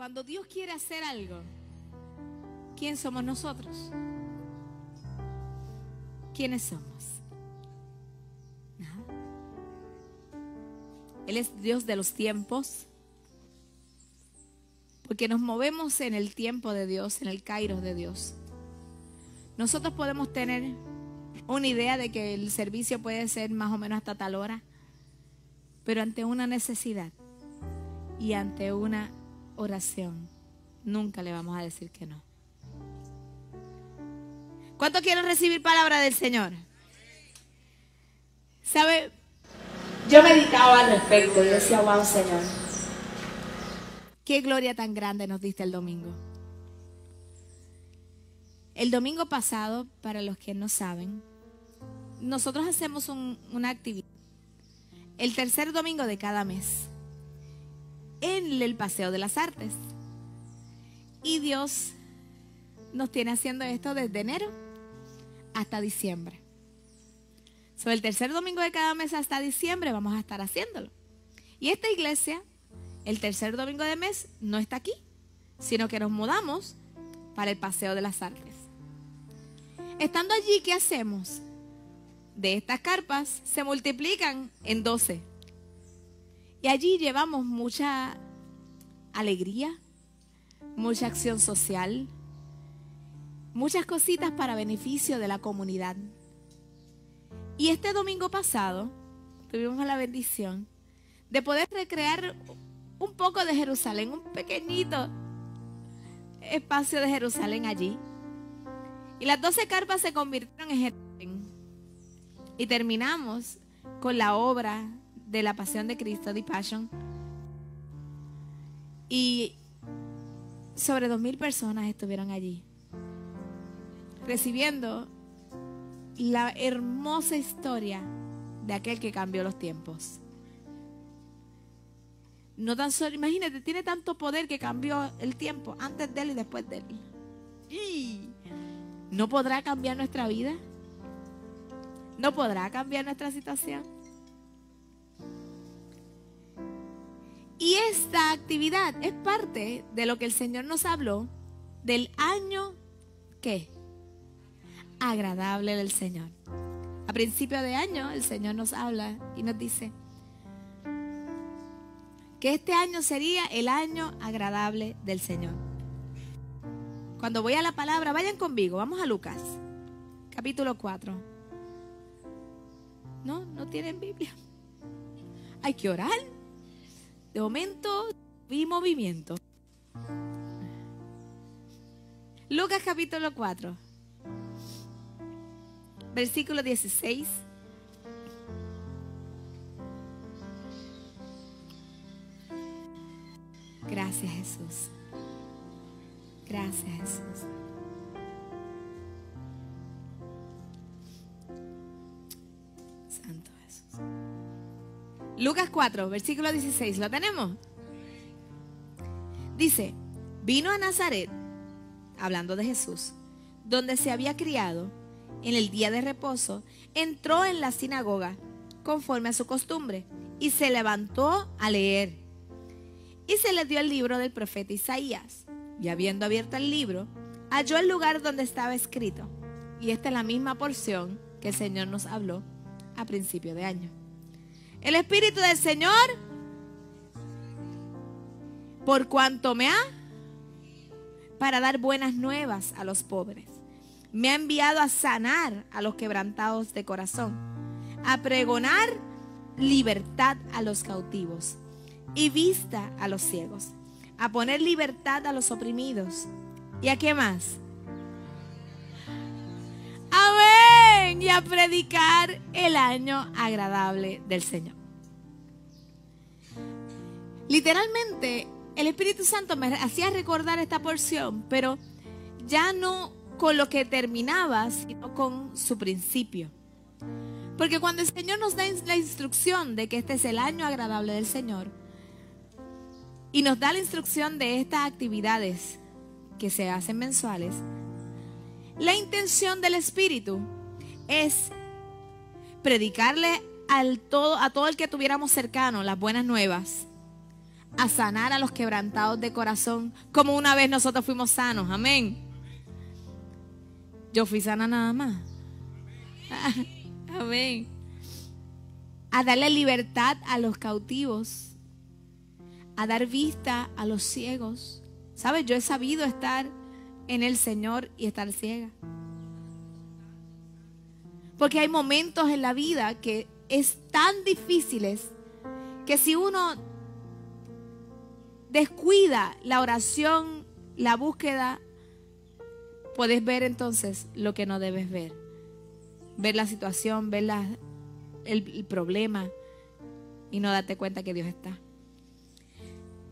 Cuando Dios quiere hacer algo, ¿quién somos nosotros? ¿Quiénes somos? Nada. Él es Dios de los tiempos. Porque nos movemos en el tiempo de Dios, en el kairos de Dios. Nosotros podemos tener una idea de que el servicio puede ser más o menos hasta tal hora, pero ante una necesidad y ante una oración, nunca le vamos a decir que no. ¿Cuántos quieren recibir palabra del Señor? ¿Sabe? Yo meditaba al respecto y decía, wow, Señor, qué gloria tan grande nos diste el domingo. El domingo pasado, para los que no saben, nosotros hacemos una actividad el tercer domingo de cada mes en el Paseo de las Artes. Y Dios nos tiene haciendo esto desde enero hasta diciembre. Sobre el tercer domingo de cada mes hasta diciembre vamos a estar haciéndolo. Y esta iglesia, el tercer domingo de mes, no está aquí, sino que nos mudamos para el Paseo de las Artes. Estando allí, ¿qué hacemos? de estas carpas se multiplican en 12. Y allí llevamos mucha alegría, mucha acción social, muchas cositas para beneficio de la comunidad. Y este domingo pasado tuvimos la bendición de poder recrear un poco de Jerusalén, un pequeñito espacio de Jerusalén allí. Y las doce carpas se convirtieron en Jerusalén. Y terminamos con la obra de la Pasión de Cristo, The Passion. Y sobre dos mil personas estuvieron allí, recibiendo la hermosa historia de aquel que cambió los tiempos. No tan solo, imagínate, tiene tanto poder que cambió el tiempo antes de él y después de él. ¿Y no podrá cambiar nuestra vida? ¿No podrá cambiar nuestra situación? Y esta actividad es parte de lo que el Señor nos habló del año ¿qué? Agradable del Señor. A principio de año el Señor nos habla y nos dice que este año sería el año agradable del Señor. Cuando voy a la palabra, vayan conmigo, vamos a Lucas, capítulo 4. No, no tienen Biblia. Hay que orar. De momento vi movimiento. Lucas capítulo 4, versículo 16. Gracias Jesús. Gracias Jesús. Lucas 4, versículo 16, ¿lo tenemos? Dice, vino a Nazaret, hablando de Jesús, donde se había criado, en el día de reposo, entró en la sinagoga, conforme a su costumbre, y se levantó a leer. Y se le dio el libro del profeta Isaías, y habiendo abierto el libro, halló el lugar donde estaba escrito. Y esta es la misma porción que el Señor nos habló a principio de año. El Espíritu del Señor, por cuanto me ha, para dar buenas nuevas a los pobres. Me ha enviado a sanar a los quebrantados de corazón, a pregonar libertad a los cautivos y vista a los ciegos, a poner libertad a los oprimidos. ¿Y a qué más? y a predicar el año agradable del Señor. Literalmente, el Espíritu Santo me hacía recordar esta porción, pero ya no con lo que terminaba, sino con su principio. Porque cuando el Señor nos da la instrucción de que este es el año agradable del Señor, y nos da la instrucción de estas actividades que se hacen mensuales, la intención del Espíritu es predicarle al todo, a todo el que tuviéramos cercano las buenas nuevas. A sanar a los quebrantados de corazón, como una vez nosotros fuimos sanos. Amén. Yo fui sana nada más. Amén. A darle libertad a los cautivos. A dar vista a los ciegos. ¿Sabes? Yo he sabido estar en el Señor y estar ciega. Porque hay momentos en la vida que es tan difíciles que si uno descuida la oración, la búsqueda, puedes ver entonces lo que no debes ver. Ver la situación, ver el, problema y no darte cuenta que Dios está.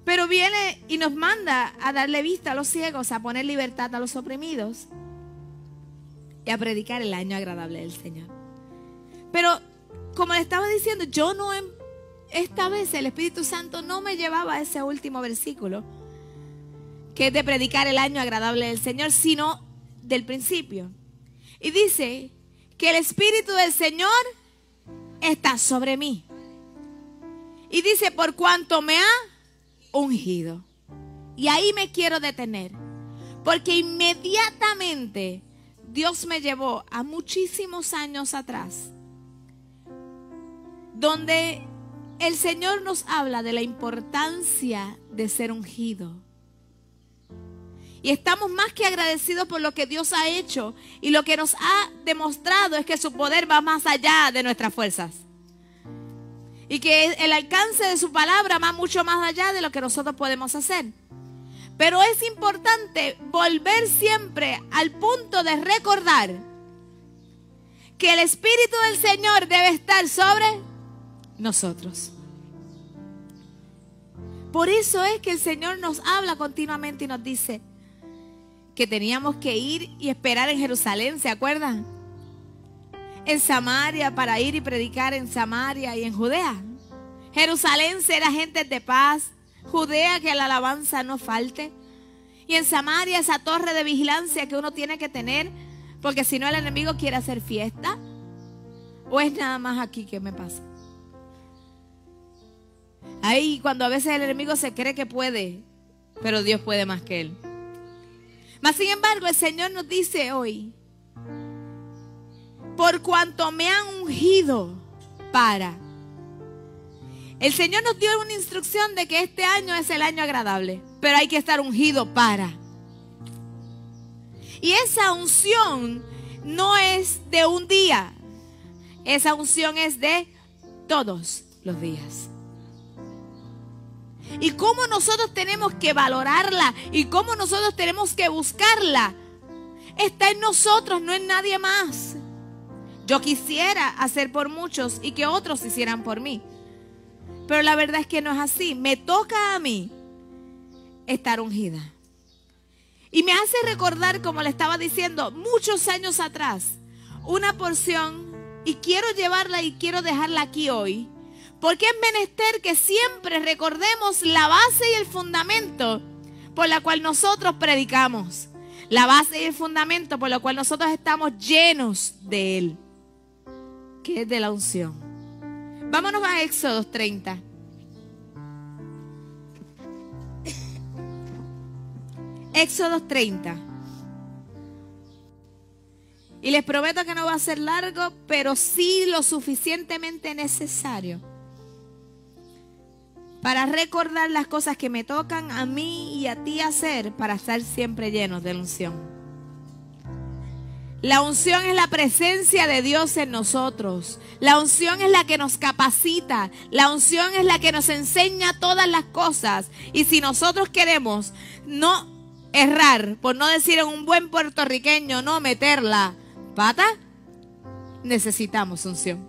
Pero viene y nos manda a darle vista a los ciegos, a poner libertad a los oprimidos y a predicar el año agradable del Señor. Pero, como le estaba diciendo, yo no, em, esta vez el Espíritu Santo no me llevaba a ese último versículo, que es de predicar el año agradable del Señor, sino del principio. Y dice que el Espíritu del Señor está sobre mí. Y dice, por cuanto me ha ungido. Y ahí me quiero detener. Porque inmediatamente Dios me llevó a muchísimos años atrás, donde el Señor nos habla de la importancia de ser ungido. Y estamos más que agradecidos por lo que Dios ha hecho y lo que nos ha demostrado es que su poder va más allá de nuestras fuerzas. Y que el alcance de su palabra va mucho más allá de lo que nosotros podemos hacer. Pero es importante volver siempre al punto de recordar que el Espíritu del Señor debe estar sobre nosotros. Por eso es que el Señor nos habla continuamente y nos dice que teníamos que ir y esperar en Jerusalén, ¿se acuerdan? En Samaria para ir y predicar en Samaria y en Judea. Jerusalén será gente de paz, Judea que la alabanza no falte. Y en Samaria esa torre de vigilancia que uno tiene que tener, porque si no el enemigo quiere hacer fiesta. ¿O es nada más aquí que me pasa? Ahí cuando a veces el enemigo se cree que puede, pero Dios puede más que él. Mas sin embargo el Señor nos dice hoy, por cuanto me han ungido para el Señor nos dio una instrucción de que este año es el año agradable, pero hay que estar ungido para. Y esa unción no es de un día, esa unción es de todos los días. Y cómo nosotros tenemos que valorarla y cómo nosotros tenemos que buscarla, está en nosotros, no en nadie más. Yo quisiera hacer por muchos y que otros hicieran por mí. Pero la verdad es que no es así. Me toca a mí estar ungida. Y me hace recordar, como le estaba diciendo, muchos años atrás, una porción, y quiero llevarla y quiero dejarla aquí hoy, porque es menester que siempre recordemos la base y el fundamento por la cual nosotros predicamos, la base y el fundamento por la cual nosotros estamos llenos de Él, que es de la unción. Vámonos a Éxodo 30. Éxodo 30. Y les prometo que no va a ser largo, pero sí lo suficientemente necesario para recordar las cosas que me tocan a mí y a ti hacer para estar siempre llenos de unción. La unción es la presencia de Dios en nosotros. La unción es la que nos capacita. La unción es la que nos enseña todas las cosas. Y si nosotros queremos no errar, por no decir en un buen puertorriqueño, no meter la pata, necesitamos unción.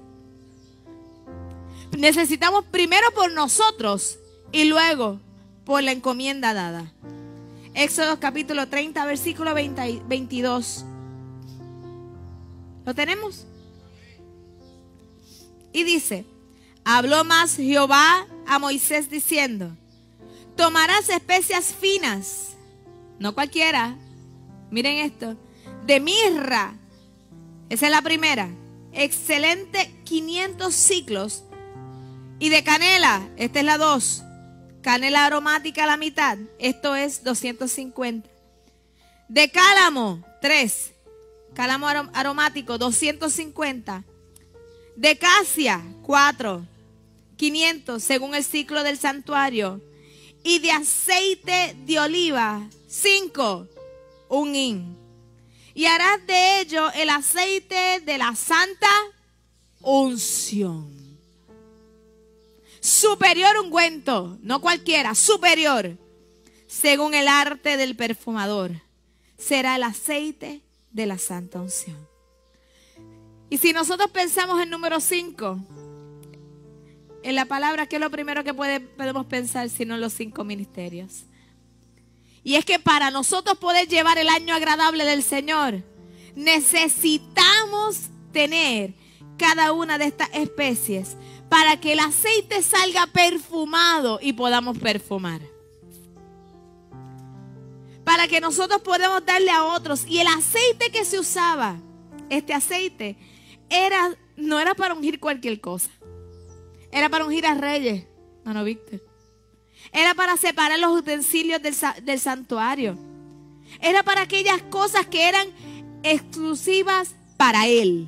Necesitamos primero por nosotros y luego por la encomienda dada. Éxodo capítulo 30, versículo 22. ¿Lo tenemos? Y dice, habló más Jehová a Moisés diciendo, tomarás especias finas, no cualquiera, miren esto, de mirra, esa es la primera, excelente 500 ciclos, y de canela, esta es la dos, canela aromática a la mitad, esto es 250. De cálamo, 3. Cálamo aromático, 250. De casia, 4. 500 según el ciclo del santuario. Y de aceite de oliva, 5. Un hin. Y harás de ello el aceite de la santa unción. Superior ungüento, no cualquiera, superior, según el arte del perfumador, será el aceite de la santa unción. Y si nosotros pensamos en número 5, en la palabra, ¿qué es lo primero que podemos pensar sino en los cinco ministerios? Y es que para nosotros poder llevar el año agradable del Señor, necesitamos tener cada una de estas especies para que el aceite salga perfumado y podamos perfumar. Para que nosotros podamos darle a otros. Y el aceite que se usaba, este aceite, era, no era para ungir cualquier cosa. Era para ungir a reyes, hermano Víctor. Era para separar los utensilios del, del santuario. Era para aquellas cosas que eran exclusivas para Él.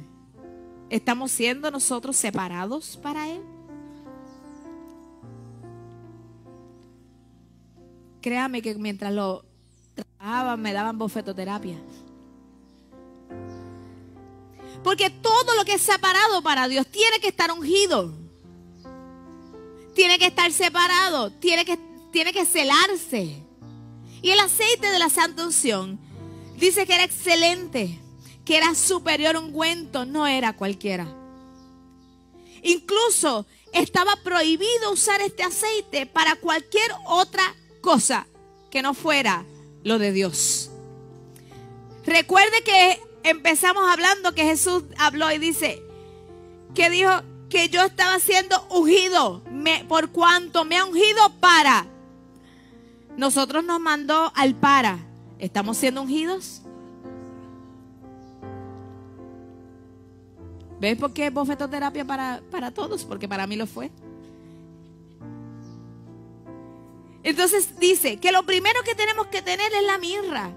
¿Estamos siendo nosotros separados para Él? Créame que mientras lo trabajaban me daban bofetoterapia. Porque todo lo que es separado para Dios tiene que estar ungido. Tiene que estar separado. Tiene que, tiene que celarse. Y el aceite de la santa unción dice que era excelente, que era superior ungüento, no era cualquiera. Incluso estaba prohibido usar este aceite para cualquier otra cosa que no fuera lo de Dios. Recuerde que empezamos hablando que Jesús habló y dice que dijo que yo estaba siendo ungido por cuanto me ha ungido para. Nosotros nos mandó al para. ¿Estamos siendo ungidos? ¿Ves por qué es bofetoterapia para, para todos? Porque para mí lo fue. Entonces dice que lo primero que tenemos que tener es la mirra.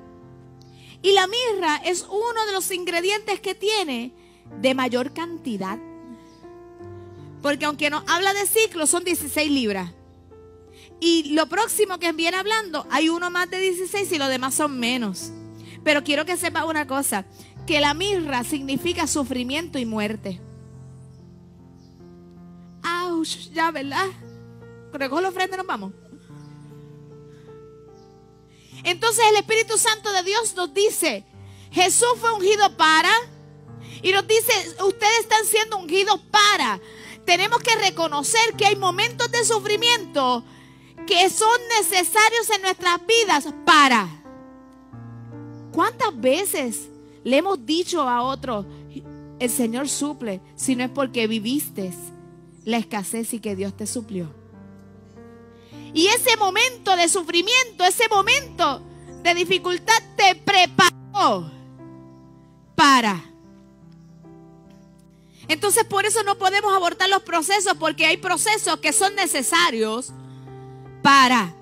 Y la mirra es uno de los ingredientes que tiene de mayor cantidad. Porque aunque nos habla de ciclo, son 16 libras. Y lo próximo que viene hablando, hay uno más de 16 y los demás son menos. Pero quiero que sepa una cosa, que la mirra significa sufrimiento y muerte. ¡Auch! Ya, ¿verdad? Recojo la ofrenda y nos vamos. Entonces el Espíritu Santo de Dios nos dice, Jesús fue ungido para, y nos dice, ustedes están siendo ungidos para. Tenemos que reconocer que hay momentos de sufrimiento que son necesarios en nuestras vidas para. ¿Cuántas veces le hemos dicho a otros, el Señor suple, si no es porque viviste la escasez y que Dios te suplió? Y ese momento de sufrimiento, ese momento de dificultad te preparó para. Entonces por eso no podemos abortar los procesos porque hay procesos que son necesarios para.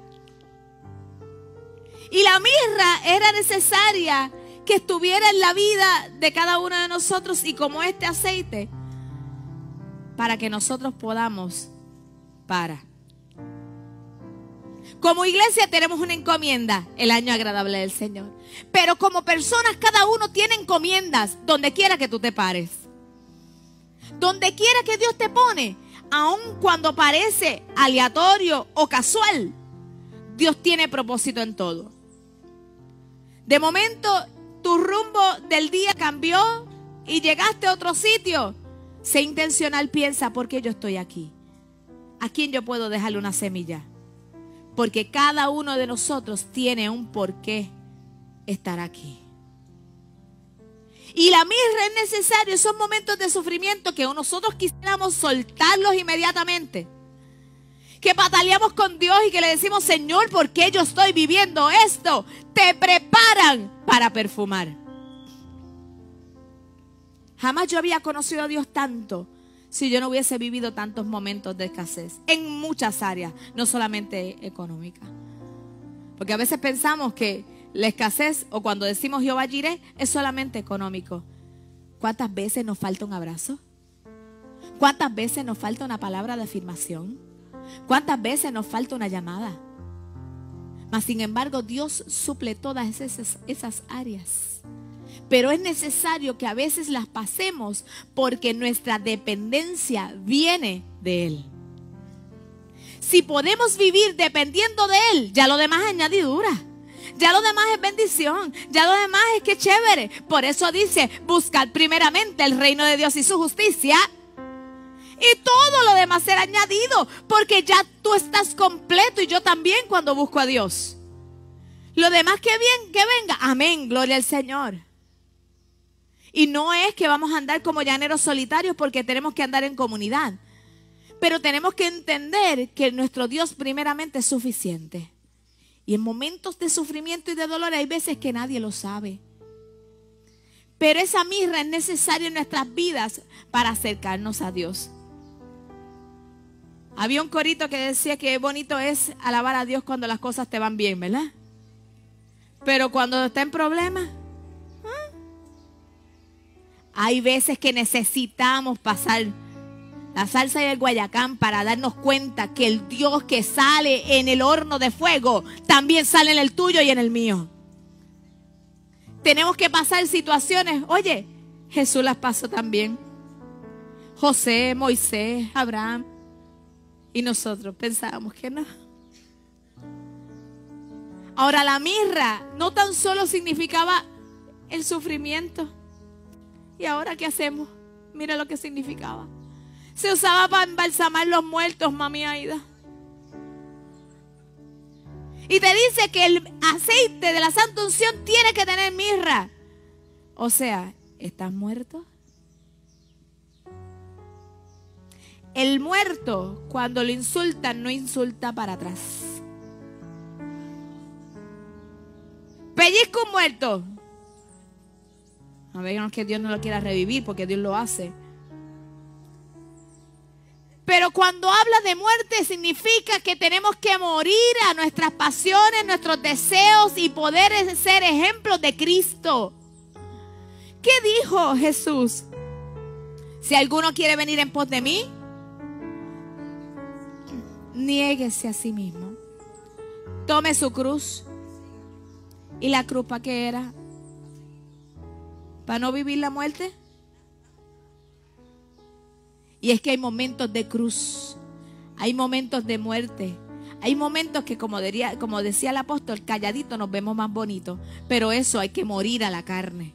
Y la mirra era necesaria estuviera en la vida de cada uno de nosotros y como este aceite para que nosotros podamos para. Como iglesia tenemos una encomienda, el año agradable del Señor. Pero como personas, cada uno tiene encomiendas donde quiera que tú te pares. Donde quiera que Dios te pone, aun cuando parece aleatorio o casual, Dios tiene propósito en todo. De momento, tu rumbo del día cambió y llegaste a otro sitio. Sé intencional, piensa, ¿por qué yo estoy aquí? ¿A quién yo puedo dejarle una semilla? Porque cada uno de nosotros tiene un porqué estar aquí. Y la mirra es necesario, esos momentos de sufrimiento que nosotros quisiéramos soltarlos inmediatamente. Que bataleamos con Dios y que le decimos, Señor, ¿por qué yo estoy viviendo esto? Te preparan para perfumar. Jamás yo había conocido a Dios tanto si yo no hubiese vivido tantos momentos de escasez en muchas áreas, no solamente económica. Porque a veces pensamos que la escasez o cuando decimos Jehová Jireh es solamente económico. ¿Cuántas veces nos falta un abrazo? ¿Cuántas veces nos falta una palabra de afirmación? ¿Cuántas veces nos falta una llamada? Mas sin embargo, Dios suple todas esas, esas áreas. Pero es necesario que a veces las pasemos porque nuestra dependencia viene de Él. Si podemos vivir dependiendo de Él, ya lo demás es añadidura. Ya lo demás es bendición. Ya lo demás es que chévere. Por eso dice, buscad primeramente el reino de Dios y su justicia. Y todo lo demás será añadido. Porque ya tú estás completo y yo también cuando busco a Dios. Lo demás que bien, que venga. Amén. Gloria al Señor. Y no es que vamos a andar como llaneros solitarios porque tenemos que andar en comunidad. Pero tenemos que entender que nuestro Dios primeramente es suficiente. Y en momentos de sufrimiento y de dolor hay veces que nadie lo sabe. Pero esa mirra es necesaria en nuestras vidas para acercarnos a Dios. Había un corito que decía que bonito es alabar a Dios cuando las cosas te van bien, ¿verdad? Pero cuando está en problemas, hay veces que necesitamos pasar la salsa y el guayacán para darnos cuenta que el Dios que sale en el horno de fuego también sale en el tuyo y en el mío. Tenemos que pasar situaciones. Oye, Jesús las pasó también. José, Moisés, Abraham. Y nosotros pensábamos que no. Ahora la mirra no tan solo significaba el sufrimiento ¿Y ahora qué hacemos? Mira lo que significaba. Se usaba para embalsamar los muertos, mami Aida. Y te dice que el aceite de la santa unción tiene que tener mirra. O sea, ¿estás muerto? El muerto, cuando lo insultan, no insulta para atrás. Pellizco un muerto. A ver, que Dios no lo quiera revivir porque Dios lo hace. Pero cuando habla de muerte significa que tenemos que morir a nuestras pasiones, nuestros deseos y poder ser ejemplos de Cristo. ¿Qué dijo Jesús? Si alguno quiere venir en pos de mí, niéguese a sí mismo. Tome su cruz. ¿Y la cruz para qué era? para no vivir la muerte? Y es que hay momentos de cruz, hay momentos de muerte, hay momentos que como, diría, como decía el apóstol, calladito nos vemos más bonitos, pero eso hay que morir a la carne.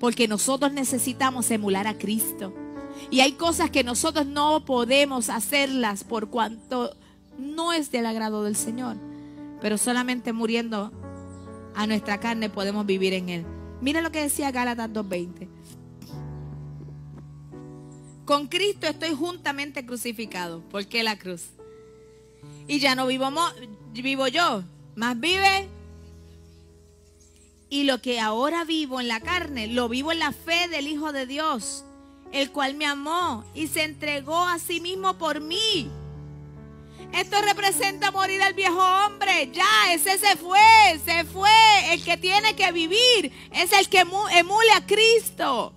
Porque nosotros necesitamos emular a Cristo. Y hay cosas que nosotros no podemos hacerlas por cuanto no es del agrado del Señor. Pero solamente muriendo a nuestra carne podemos vivir en Él. Mira lo que decía Gálatas 2.20. Con Cristo estoy juntamente crucificado. ¿Por qué la cruz? Y ya no vivo, vivo yo, más vive. Y lo que ahora vivo en la carne, lo vivo en la fe del Hijo de Dios, el cual me amó y se entregó a sí mismo por mí. Esto representa morir al viejo hombre. Ya, ese se fue, se fue. El que tiene que vivir es el que emule a Cristo.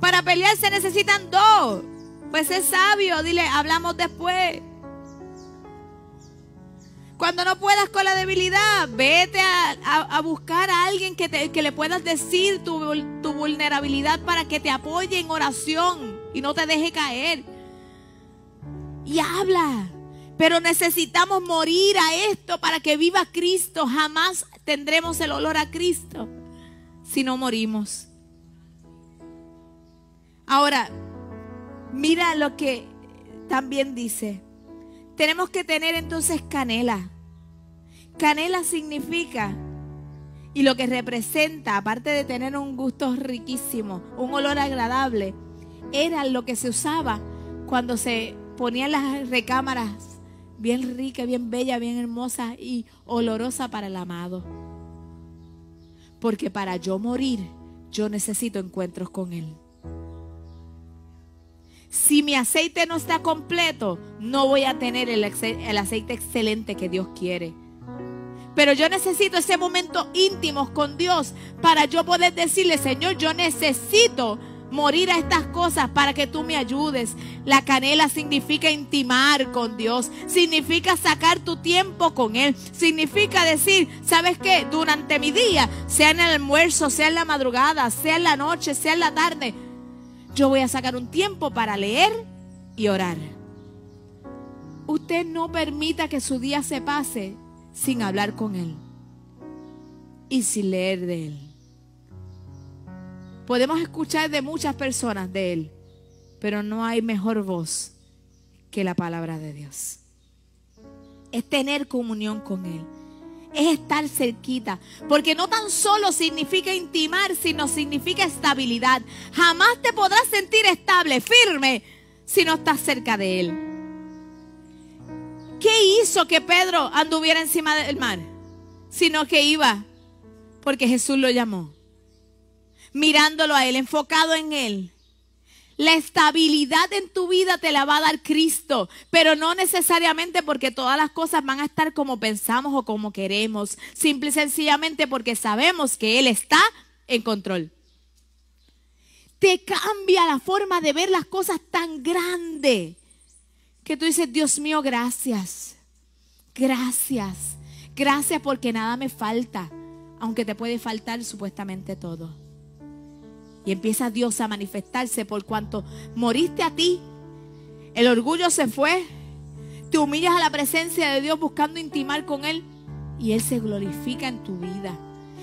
Para pelear se necesitan dos. Pues es sabio, dile, hablamos después. Cuando no puedas con la debilidad, vete a, buscar a alguien que, que le puedas decir tu, tu vulnerabilidad para que te apoye en oración y no te deje caer y habla. Pero necesitamos morir a esto para que viva Cristo. Jamás tendremos el olor a Cristo si no morimos. Ahora, mira lo que también dice. Tenemos que tener entonces canela. Canela significa y lo que representa, aparte de tener un gusto riquísimo, un olor agradable, era lo que se usaba cuando se ponían las recámaras bien rica, bien bella, bien hermosa y olorosa para el amado. Porque para yo morir, yo necesito encuentros con Él. Si mi aceite no está completo, no voy a tener el, aceite excelente que Dios quiere. Pero yo necesito ese momento íntimo con Dios para yo poder decirle, Señor, yo necesito morir a estas cosas para que tú me ayudes. La canela significa intimar con Dios, significa sacar tu tiempo con Él, significa decir, ¿sabes qué? Durante mi día, sea en el almuerzo, sea en la madrugada, sea en la noche, sea en la tarde, yo voy a sacar un tiempo para leer y orar. Usted no permita que su día se pase sin hablar con Él y sin leer de Él. Podemos escuchar de muchas personas de Él, pero no hay mejor voz que la palabra de Dios. Es tener comunión con Él. Es estar cerquita. Porque no tan solo significa intimar, sino significa estabilidad. Jamás te podrás sentir estable, firme, si no estás cerca de Él. ¿Qué hizo que Pedro anduviera encima del mar? Sino que iba porque Jesús lo llamó mirándolo a Él, enfocado en Él. La estabilidad en tu vida te la va a dar Cristo, pero no necesariamente porque todas las cosas van a estar como pensamos o como queremos, simple y sencillamente porque sabemos que Él está en control. Te cambia la forma de ver las cosas tan grande que tú dices, Dios mío, gracias, gracias, gracias porque nada me falta, aunque te puede faltar supuestamente todo. Y empieza Dios a manifestarse por cuanto moriste a ti. El orgullo se fue. Te humillas a la presencia de Dios buscando intimar con Él. Y Él se glorifica en tu vida.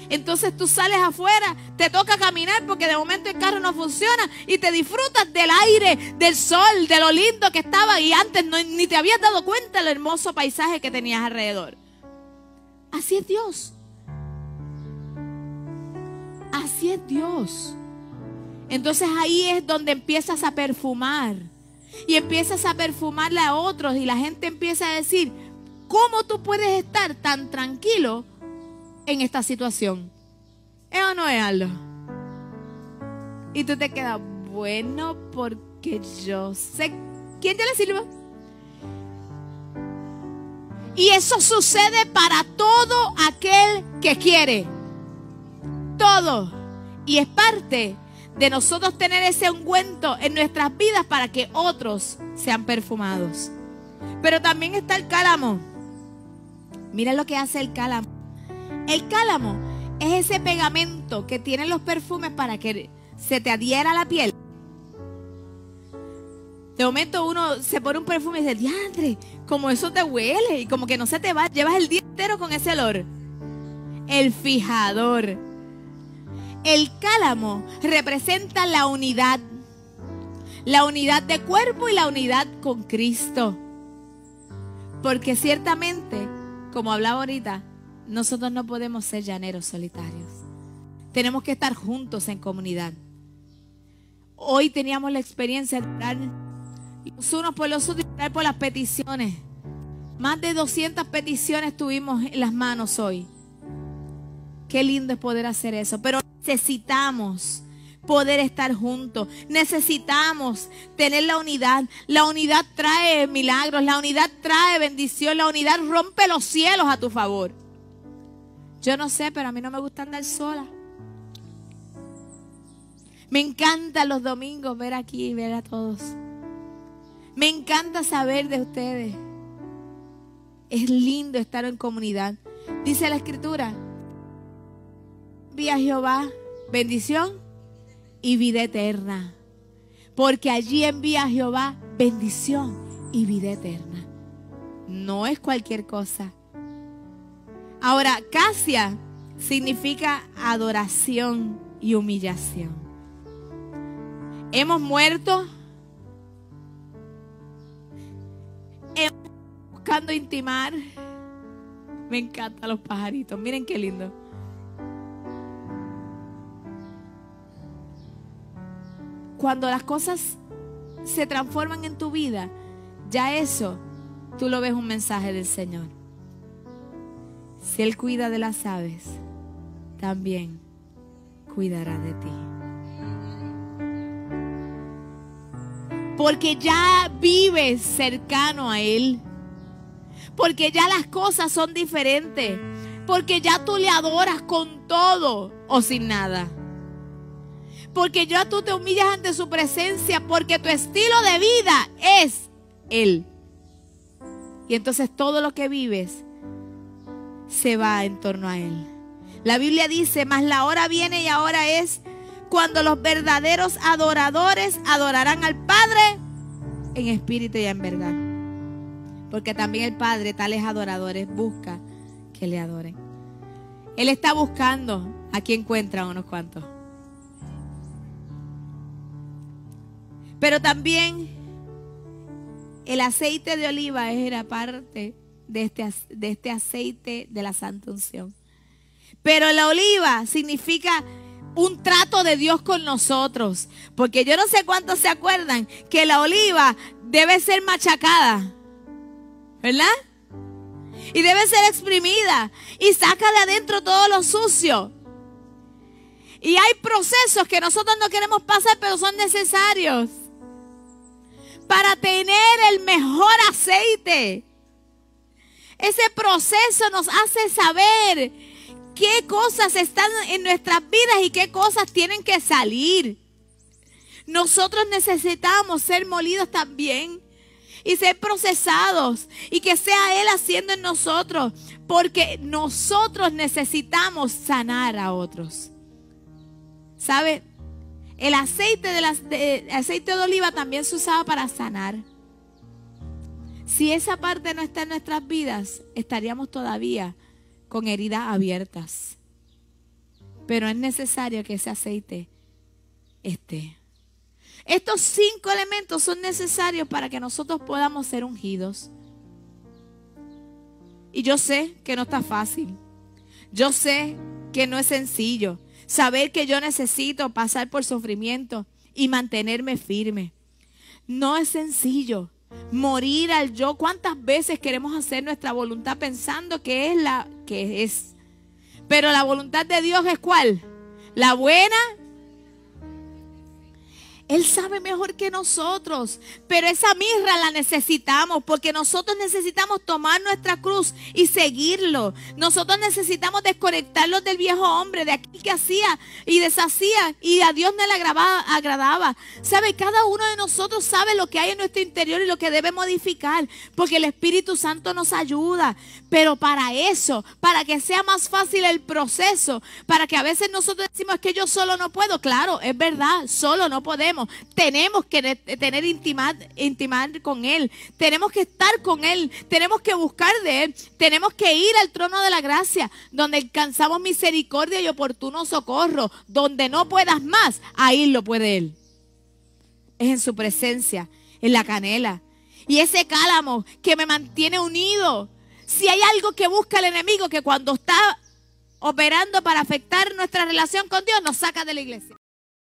Entonces tú sales afuera, te toca caminar porque de momento el carro no funciona y te disfrutas del aire, del sol, de lo lindo que estaba y antes ni te habías dado cuenta del hermoso paisaje que tenías alrededor. Así es Dios. Así es Dios. Entonces ahí es donde empiezas a perfumar. Y empiezas a perfumarle a otros y la gente empieza a decir, ¿cómo tú puedes estar tan tranquilo en esta situación? ¿Es o no es algo? Y tú te quedas, bueno, porque yo sé quién te le sirve. Y eso sucede para todo aquel que quiere. Todo. Y es parte de nosotros tener ese ungüento en nuestras vidas para que otros sean perfumados. Pero también está el cálamo. Mira lo que hace el cálamo. El cálamo es ese pegamento que tienen los perfumes para que se te adhiera a la piel. De momento uno se pone un perfume y dice, diantre, como eso te huele y como que no se te va, llevas el día entero con ese olor. El fijador el cálamo representa la unidad. La unidad de cuerpo y la unidad con Cristo. Porque ciertamente, como hablaba ahorita, nosotros no podemos ser llaneros solitarios. Tenemos que estar juntos en comunidad. Hoy teníamos la experiencia de orar los unos por los otros y por las peticiones. Más de 200 peticiones tuvimos en las manos hoy. Qué lindo es poder hacer eso. Pero necesitamos poder estar juntos. Necesitamos tener la unidad. La unidad trae milagros, la unidad trae bendición, la unidad rompe los cielos a tu favor. Yo no sé, pero a mí no me gusta andar sola. Me encanta los domingos ver aquí y ver a todos. Me encanta saber de ustedes. Es lindo estar en comunidad. Dice la escritura, envía Jehová bendición y vida eterna. Porque allí envía Jehová bendición y vida eterna. No es cualquier cosa. Ahora, Casia significa adoración y humillación. Hemos muerto. Buscando intimar. Me encantan los pajaritos. Miren qué lindo. Cuando las cosas se transforman en tu vida, ya eso tú lo ves un mensaje del Señor. Si Él cuida de las aves, también cuidará de ti. Porque ya vives cercano a Él. Porque ya las cosas son diferentes. Porque ya tú le adoras con todo o sin nada. Porque ya tú te humillas ante su presencia. Porque tu estilo de vida es Él. Y entonces todo lo que vives se va en torno a Él. La Biblia dice, mas la hora viene y ahora es cuando los verdaderos adoradores adorarán al Padre en espíritu y en verdad. Porque también el Padre, tales adoradores, busca que le adoren. Él está buscando, aquí encuentra unos cuantos. Pero también el aceite de oliva era parte de este, de este aceite de la santa unción. Pero la oliva significa un trato de Dios con nosotros. Porque yo no sé cuántos se acuerdan que la oliva debe ser machacada. ¿Verdad? Y debe ser exprimida. Y saca de adentro todo lo sucio. Y hay procesos que nosotros no queremos pasar, pero son necesarios. Para tener el mejor aceite. Ese proceso nos hace saber qué cosas están en nuestras vidas y qué cosas tienen que salir. Nosotros necesitamos ser molidos también y ser procesados y que sea Él haciendo en nosotros, porque nosotros necesitamos sanar a otros. ¿Sabe? El aceite de, aceite de oliva también se usaba para sanar. Si esa parte no está en nuestras vidas, estaríamos todavía con heridas abiertas. Pero es necesario que ese aceite esté. Estos cinco elementos son necesarios para que nosotros podamos ser ungidos. Y yo sé que no está fácil. Yo sé que no es sencillo. Saber que yo necesito pasar por sufrimiento y mantenerme firme. No es sencillo morir al yo. ¿Cuántas veces queremos hacer nuestra voluntad pensando que es la que es? Pero la voluntad de Dios es cuál? La buena, él sabe mejor que nosotros, pero esa mirra la necesitamos porque nosotros necesitamos tomar nuestra cruz y seguirlo. Nosotros necesitamos desconectarlos del viejo hombre, de aquel que hacía y deshacía y a Dios no le agradaba. agradaba. ¿Sabe? Cada uno de nosotros sabe lo que hay en nuestro interior y lo que debe modificar porque el Espíritu Santo nos ayuda. Pero para eso, para que sea más fácil el proceso, para que a veces nosotros decimos que yo solo no puedo, claro, es verdad, solo no podemos tenemos que tener intimar, intimar con Él. Tenemos que estar con Él. Tenemos que buscar de Él. Tenemos que ir al trono de la gracia, donde alcanzamos misericordia y oportuno socorro. Donde no puedas más, ahí lo puede Él. Es en su presencia, en la canela. Y ese cálamo que me mantiene unido. Si hay algo que busca el enemigo, que cuando está operando para afectar nuestra relación con Dios, nos saca de la iglesia.